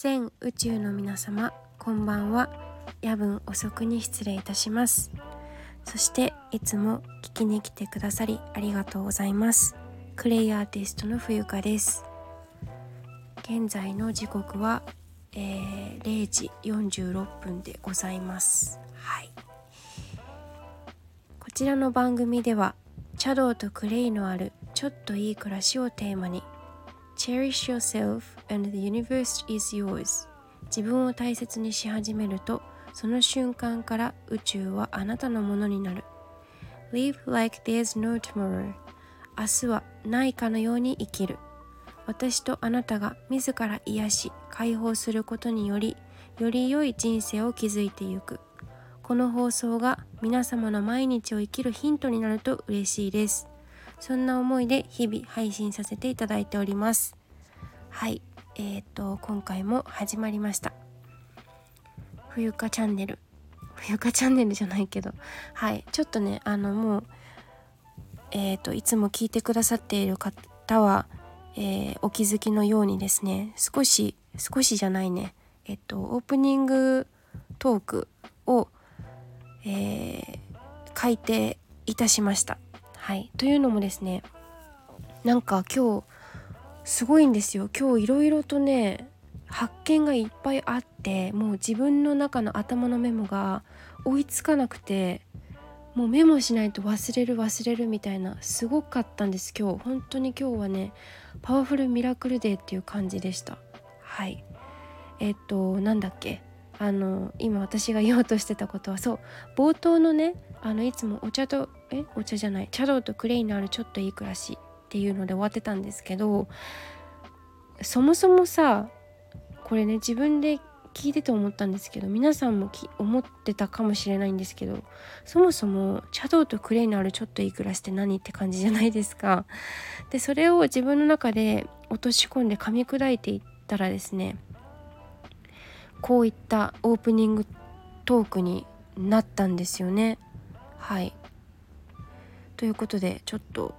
全宇宙の皆様こんばんは。夜分遅くに失礼いたします。そしていつも聞きに来てくださりありがとうございます。クレイアーティストの冬香です。現在の時刻は、えー、0時46分でございます。はい。こちらの番組では茶道とクレイのあるちょっといい暮らしをテーマに Cherish yourself and the universe is yours. 自分を大切にし始めるとその瞬間から宇宙はあなたのものになる。Live like there's no tomorrow. 明日はないかのように生きる。私とあなたが自ら癒し解放することによりより良い人生を築いてゆく。この放送が皆様の毎日を生きるヒントになると嬉しいです。そんな思いで日々配信させていただいております。はい。えーと今回も始まりました。冬香チャンネル。冬香チャンネルじゃないけど。はい。ちょっとねあのもうえっ、といつも聞いてくださっている方は、えー、お気づきのようにですね少し少しじゃないね。えっとオープニングトークを、えー、改定いたしました。はい、というのもですねなんか今日すごいんですよ。今日いろいろとね発見がいっぱいあってもう自分の中の頭のメモが追いつかなくてもうメモしないと忘れる忘れるみたいなすごかったんです。今日本当に今日はねパワフルミラクルデーっていう感じでした。はい。えっとなんだっけ？あの今私が言おうとしてたことはそう冒頭のねあのいつもお茶とえ？お茶じゃない茶道とクレイのあるちょっといい暮らし。っていうので終わってたんですけどそもそもさこれね自分で聞いてて思ったんですけど皆さんも思ってたかもしれないんですけどそもそも茶道とクレイのあるちょっといい暮らしって何って感じじゃないですか。でそれを自分の中で落とし込んで噛み砕いていったらですねこういったオープニングトークになったんですよね。はいということでちょっと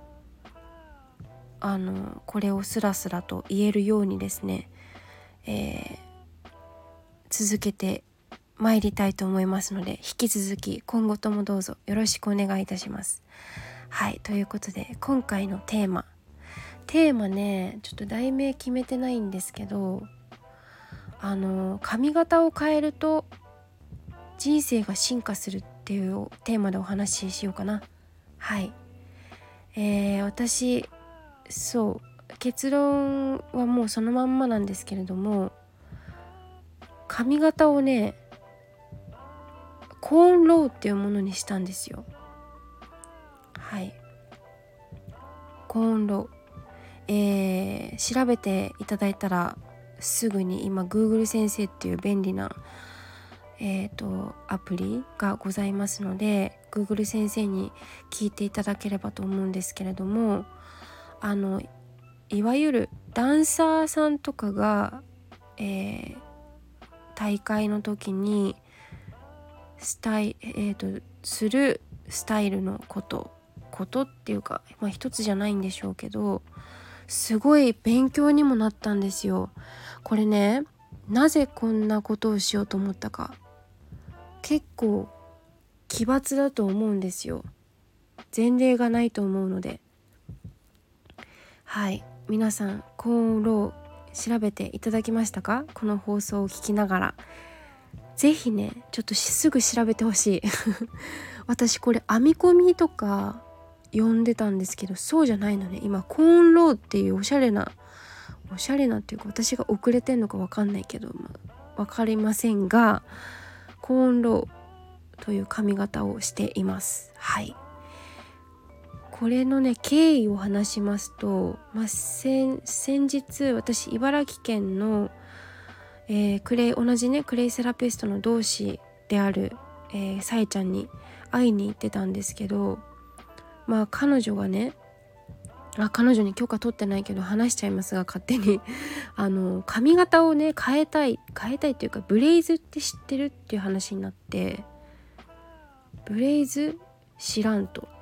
あのこれをスラスラと言えるようにですね、えー、続けて参りたいと思いますので引き続き今後ともどうぞよろしくお願いいたします。はいということで今回のテーマ。テーマねちょっと題名決めてないんですけどあの髪型を変えると人生が進化するっていうテーマでお話ししようかな。はい。えー、私そう結論はもうそのまんまなんですけれども髪型をねコーンローっていうものにしたんですよ。はい。コーンロー。えー、調べていただいたらすぐに今 Google 先生っていう便利なえーと、アプリがございますので Google 先生に聞いていただければと思うんですけれどもあのいわゆるダンサーさんとかが、えー、大会の時にスタイ、えーと、するスタイルのことことっていうか、まあ、一つじゃないんでしょうけどすごい勉強にもなったんですよ。これねなぜこんなことをしようと思ったか。結構奇抜だと思うんですよ。前例がないと思うので。はい。皆さんコーンロー調べていただきましたか？この放送を聞きながら。是非ねちょっとすぐ調べてほしい。私これ編み込みとか呼んでたんですけどそうじゃないのね。今コーンローっていうおしゃれなおしゃれなっていうか私が遅れてんのか分かんないけど、まあ、分かりませんがコーンローという髪型をしています。はい。これのね経緯を話しますと、まあ、先日私茨城県の、えー、クレイ同じねクレイセラピストの同志である、えー、さえちゃんに会いに行ってたんですけどまあ彼女がねあ彼女に許可取ってないけど話しちゃいますが勝手に あの髪型をね変えたい変えたいっていうかブレイズって知ってるっていう話になってブレイズ知らんと。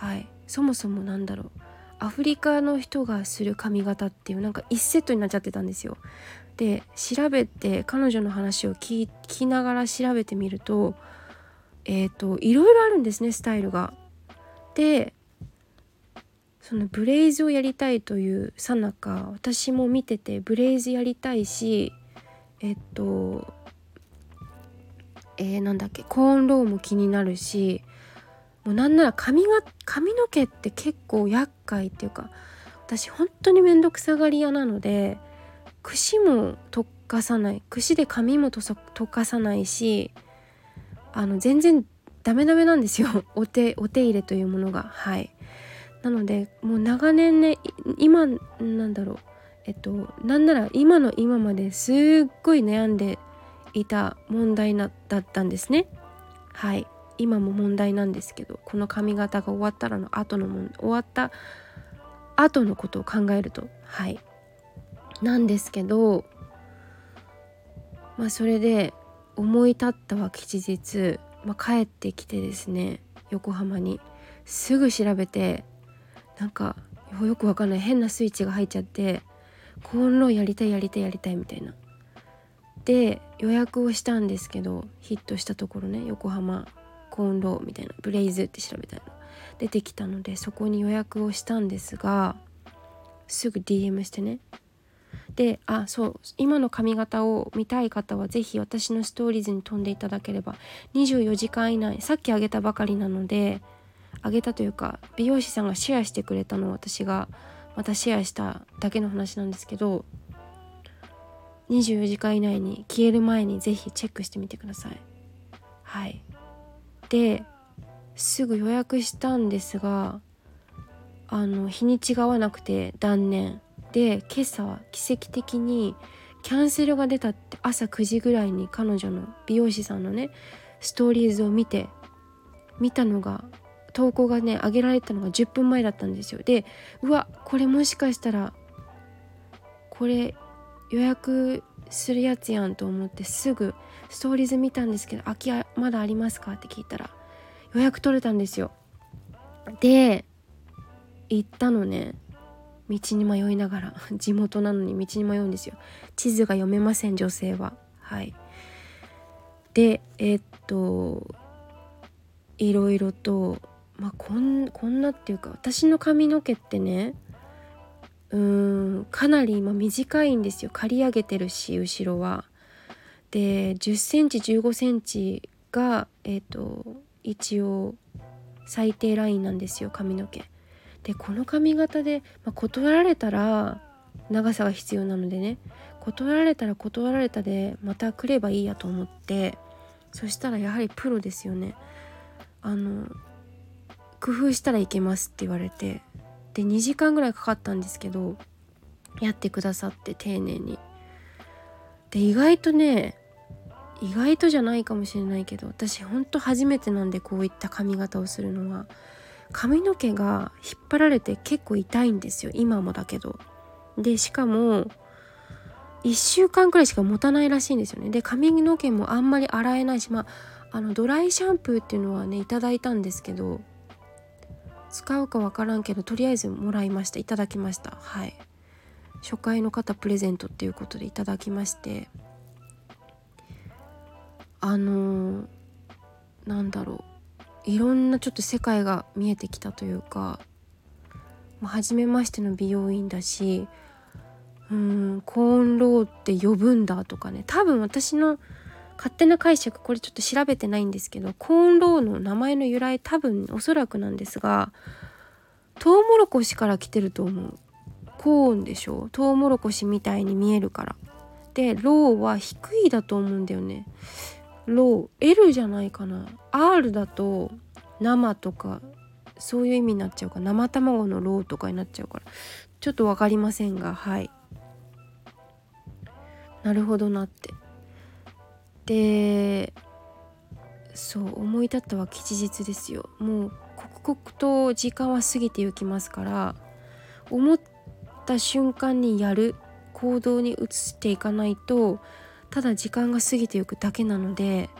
はい。そもそもなんだろう。アフリカの人がする髪型っていうなんか1セットになっちゃってたんですよ。で調べて彼女の話を聞きながら調べてみるとえっ、ー、といろいろあるんですねスタイルが。でそのブレイズをやりたいというさなか私も見ててブレイズやりたいしえっとえー、なんだっけコーンローも気になるしもうなんなら髪が髪の毛って結構厄介っていうか私本当に面倒くさがり屋なので櫛も溶かさない櫛で髪も溶かさないしあの全然ダメダメなんですよ。お手お手入れというものが。はい。なのでもう長年ね今なんだろう。えっとなんなら今の今まですっごい悩んでいた問題なだったんですね。はい。今も問題なんですけどこの髪型が終わったらの後のも終わった後のことを考えるとはいなんですけどまあそれで思い立ったは吉日、まあ、帰ってきてですね横浜にすぐ調べてなんかよくわかんない変なスイッチが入っちゃってコーンロやりたいやりたいやりたいみたいな。で予約をしたんですけどヒットしたところね横浜コンローみたいなブレイズって調べたら出てきたのでそこに予約をしたんですがすぐ DM してね。であそう今の髪型を見たい方は是非私のストーリーズに飛んでいただければ24時間以内さっきあげたばかりなのであげたというか美容師さんがシェアしてくれたのを私がまたシェアしただけの話なんですけど24時間以内に消える前に是非チェックしてみてください。はい。ですぐ予約したんですがあの日にちが合わなくて断念。で今朝は奇跡的にキャンセルが出たって朝9時ぐらいに彼女の美容師さんのねストーリーズを見て見たのが投稿がね上げられたのが10分前だったんですよ。でうわこれもしかしたらこれ予約するやつやんと思ってすぐストーリーズ見たんですけど空き家まだありますか？って聞いたら予約取れたんですよで行ったのね。道に迷いながら。地元なのに道に迷うんですよ。地図が読めません女性は。はい。でえー、っといろいろとまあこんこんなっていうか私の髪の毛ってねうんかなり今短いんですよ。刈り上げてるし後ろは。で1 0センチ1 5センチがえっ、と一応最低ラインなんですよ髪の毛。でこの髪型で、まあ、断られたら長さが必要なのでね。断られたら断られたでまた来ればいいやと思って。そしたらやはりプロですよね。あの工夫したらいけますって言われて。で2時間ぐらいかかったんですけどやってくださって丁寧に。で意外とね意外とじゃないかもしれないけど私ほんと初めてなんでこういった髪型をするのは。髪の毛が引っ張られて結構痛いんですよ今もだけど。でしかも1週間くらいしか持たないらしいんですよね。で髪の毛もあんまり洗えないしまああのドライシャンプーっていうのはねいただいたんですけど使うかわからんけどとりあえずもらいました。いただきました。はい。初回の方プレゼントっていうことでいただきまして。あのー、なんだろう。いろんなちょっと世界が見えてきたというか、まあ、初めましての美容院だしうんコーンローって呼ぶんだとかね。多分私の勝手な解釈これちょっと調べてないんですけどコーンローの名前の由来多分おそらくなんですがトウモロコシから来てると思う。コーンでしょ？トウモロコシみたいに見えるから。で low は低いだと思うんだよね。 low L じゃないかな。R だと生とかそういう意味になっちゃうか生卵の raw とかになっちゃうから。ちょっと分かりませんがはい。なるほどなって。でそう思い立ったは吉日ですよ。もう刻々と時間は過ぎてゆきますから思った瞬間にやる行動に移していかないとただ時間が過ぎていくだけなので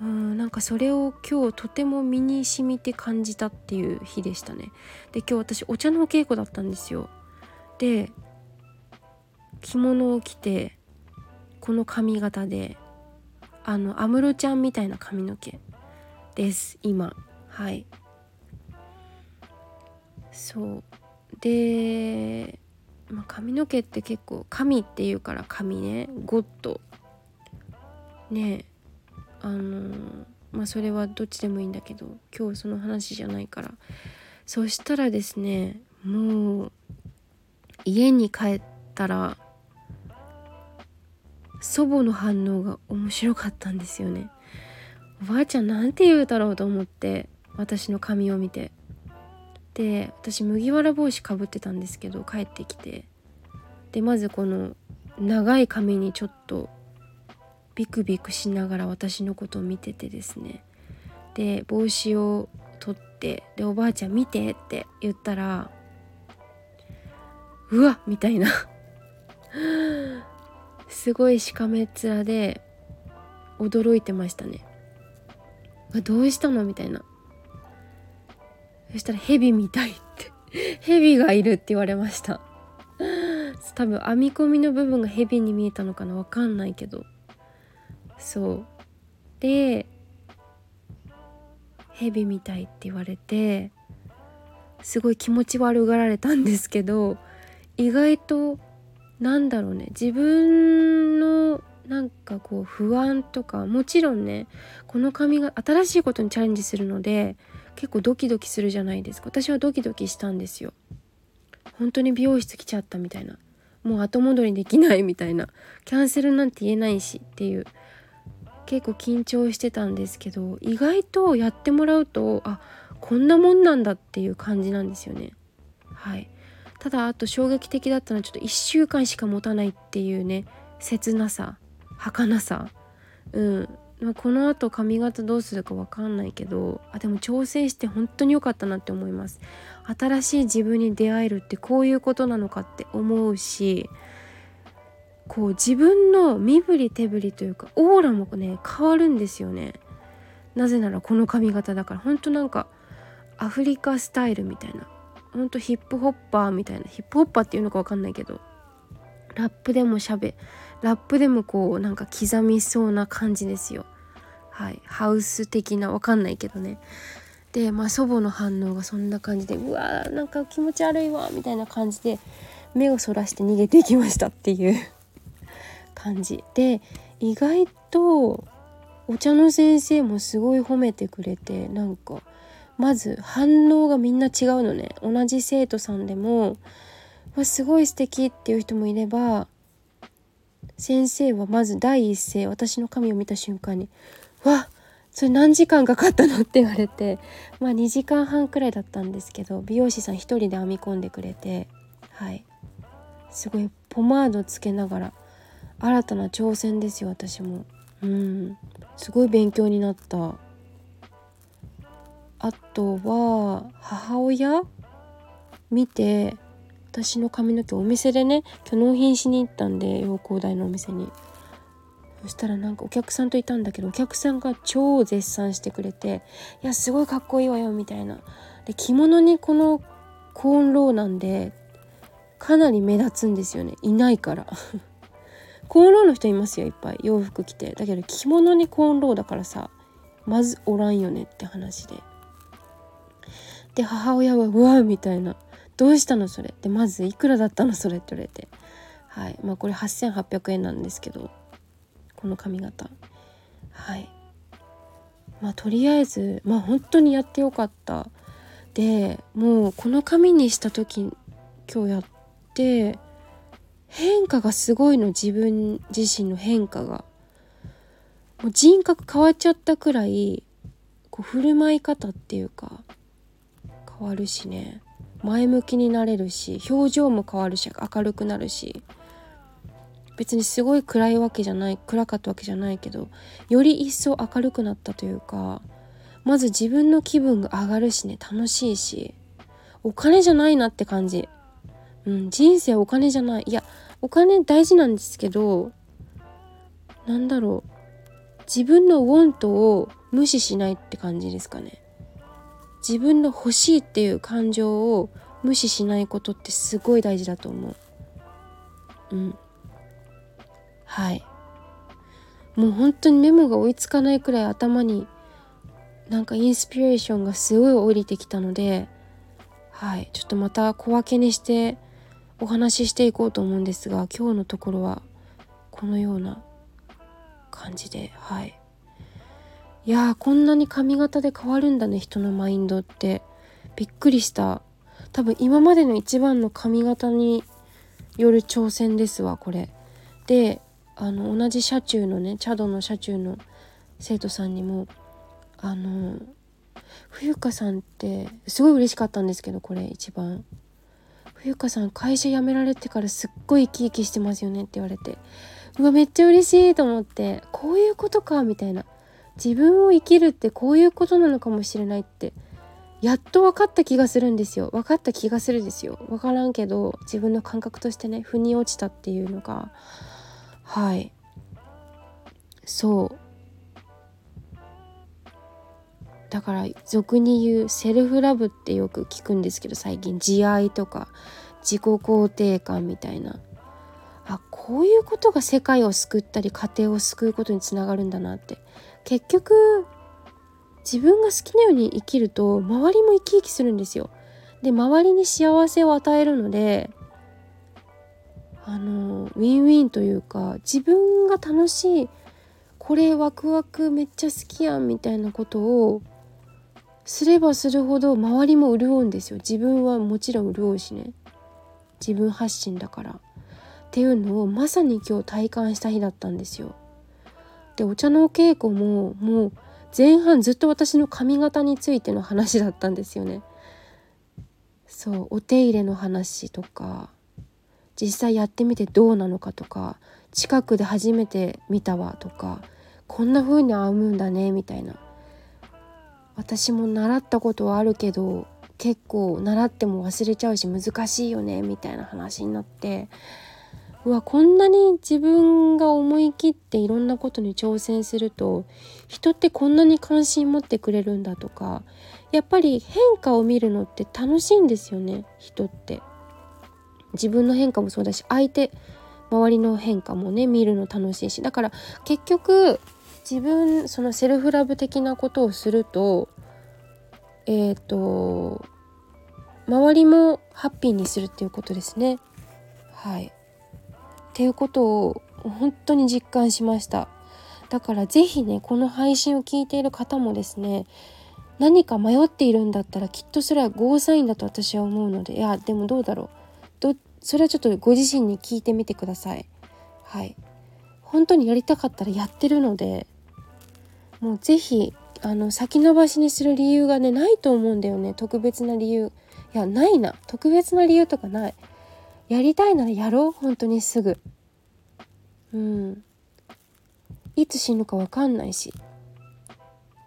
うんなんかそれを今日とても身に染みて感じたっていう日でしたね。で今日私お茶のお稽古だったんですよ。で着物を着てこの髪型であの安室ちゃんみたいな髪の毛です今。はい。そう。で、まあ、髪の毛って結構神っていうから髪ね。ゴッド。ね。あのまあそれはどっちでもいいんだけど今日その話じゃないから。そしたらですねもう家に帰ったら祖母の反応が面白かったんですよね。おばあちゃんなんて言うだろうと思って私の髪を見て。で私麦わら帽子かぶってたんですけど帰ってきて。でまずこの長い髪にちょっとビクビクしながら私のことを見ててですね。で帽子を取ってでおばあちゃん見てって言ったらうわみたいな。すごいしかめっ面で驚いてましたねどうしたの？みたいな。そしたらヘビみたいってヘビがいるって言われました。多分編み込みの部分がヘビに見えたのかな？わかんないけど。そう。でヘビみたいって言われてすごい気持ち悪がられたんですけど意外となんだろうね。自分のなんかこう不安とかもちろんねこの髪が新しいことにチャレンジするので結構ドキドキするじゃないですか。私はドキドキしたんですよ。本当に美容室来ちゃったみたいな。もう後戻りできないみたいな。キャンセルなんて言えないしっていう。結構緊張してたんですけど意外とやってもらうとあこんなもんなんだっていう感じなんですよね。はい。ただあと衝撃的だったのはちょっと1週間しか持たないっていうね切なさ儚さ。うん。まこのあと髪型どうするか分かんないけどあでも挑戦して本当に良かったなって思います。新しい自分に出会えるってこういうことなのかって思うしこう自分の身振り手振りというかオーラもね変わるんですよね。なぜならこの髪型だから。ほんとなんかアフリカスタイルみたいな。ほんとヒップホッパーみたいなヒップホッパーっていうのか分かんないけどラップでもしゃべラップでもこうなんか刻みそうな感じですよ。はい。ハウス的なわかんないけどね。でまあ祖母の反応がそんな感じでうわーなんか気持ち悪いわみたいな感じで目をそらして逃げていきましたっていう 感じ。で意外とお茶の先生もすごい褒めてくれてなんかまず反応がみんな違うのね。同じ生徒さんでもわすごい素敵っていう人もいれば先生はまず第一声私の髪を見た瞬間に「わそれ何時間かかったの?」って言われてまあ2時間半くらいだったんですけど美容師さん一人で編み込んでくれてはい。すごいポマードつけながら新たな挑戦ですよ私も。うん。すごい勉強になった。あとは母親？見て私の髪の毛お店でね今日納品しに行ったんで陽光台のお店に。そしたらなんかお客さんといたんだけどお客さんが超絶賛してくれて「いやすごいかっこいいわよ」みたいな。で着物にこのコーンローなんでかなり目立つんですよね。いないから。コーンローの人いますよいっぱい。洋服着て。だけど着物にコーンローだからさまずおらんよねって話で。で母親は「うわ」みたいな。どうしたのそれ。でまずいくらだったのそれって言われて。はい。まあこれ8800円なんですけど。この髪型。はい。まあとりあえずまあ本当にやってよかった。でもうこの髪にした時今日やって変化がすごいの。自分自身の変化が。もう人格変わっちゃったくらいこう振る舞い方っていうか変わるしね。前向きになれるし表情も変わるし明るくなるし。別にすごい暗いわけじゃない暗かったわけじゃないけどより一層明るくなったというかまず自分の気分が上がるしね楽しいし。お金じゃないなって感じ。うん人生お金じゃない。いやお金大事なんですけどなんだろう。自分のウォントを無視しないって感じですかね。自分の欲しいっていう感情を無視しないことってすごい大事だと思う。うん。はいもう本当にメモが追いつかないくらい頭になんかインスピレーションがすごい降りてきたのではいちょっとまた小分けにしてお話ししていこうと思うんですが今日のところはこのような感じではいいやーこんなに髪型で変わるんだね人のマインドって。びっくりした。多分今までの一番の髪型による挑戦ですわこれ。であの同じ車中のねチャドの車中の生徒さんにもあの冬香さんってすごい嬉しかったんですけどこれ一番。冬香さん会社辞められてからすっごい生き生きしてますよねって言われて。うわめっちゃ嬉しいと思って。こういうことかみたいな。自分を生きるってこういうことなのかもしれないってやっと分かった気がするんですよ。分かった気がするですよ。分からんけど自分の感覚としてね腑に落ちたっていうのがはい。そう。だから俗に言うセルフラブってよく聞くんですけど最近。慈愛とか自己肯定感みたいな。あこういうことが世界を救ったり家庭を救うことにつながるんだなって。結局自分が好きなように生きると周りも生き生きするんですよ。で周りに幸せを与えるのであのウィンウィンというか自分が楽しいこれワクワクめっちゃ好きやんみたいなことをすればするほど周りも潤うんですよ。自分はもちろん潤うしね。自分発信だから。っていうのをまさに今日体感した日だったんですよ。でお茶のお稽古ももう前半ずっと私の髪型についての話だったんですよね。そうお手入れの話とか実際やってみてどうなのかとか近くで初めて見たわとかこんな風に編むんだねみたいな。私も習ったことはあるけど結構習っても忘れちゃうし難しいよねみたいな話になってうわこんなに自分が思い切っていろんなことに挑戦すると人ってこんなに関心持ってくれるんだとかやっぱり変化を見るのって楽しいんですよね人って。自分の変化もそうだし相手周りの変化もね見るの楽しいし。だから結局自分そのセルフラブ的なことをするとえっ、ー、と周りもハッピーにするっていうことですね。はい。ていうことを本当に実感しました。だから是非ねこの配信を聞いている方もですね何か迷っているんだったらきっとそれはゴーサインだと私は思うのでいやでもどうだろう。それはちょっとご自身に聞いてみてください。はい。本当にやりたかったらやってるのでもう是非あの先延ばしにする理由がねないと思うんだよね。特別な理由。いやないな。特別な理由とかない。やりたいならやろう。本当にすぐ。うん。いつ死ぬか分かんないし。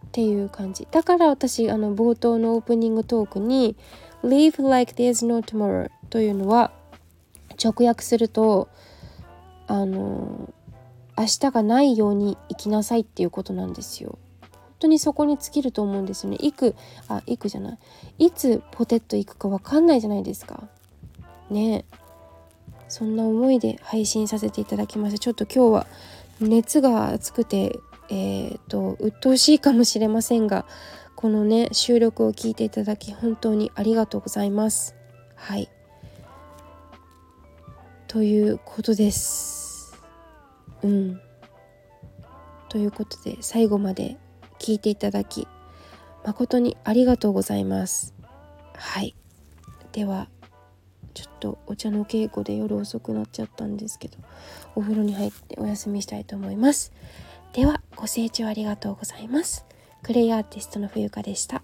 っていう感じ。だから私あの冒頭のオープニングトークに「Live like there's no tomorrow」というのは直訳するとあの明日がないように生きなさいっていうことなんですよ。本当にそこに尽きると思うんですよね。いくあいくじゃない。いつポテット行くか分かんないじゃないですか。ね。えそんな思いで配信させていただきました。ちょっと今日は熱が熱くてえーと、鬱陶しいかもしれませんがこのね収録を聞いていただき本当にありがとうございます。はいということです。うん。ということで最後まで聞いていただき誠にありがとうございます。はい。ではちょっとお茶の稽古で夜遅くなっちゃったんですけどお風呂に入ってお休みしたいと思います。ではご清聴ありがとうございます。クレイアーティストの冬香でした。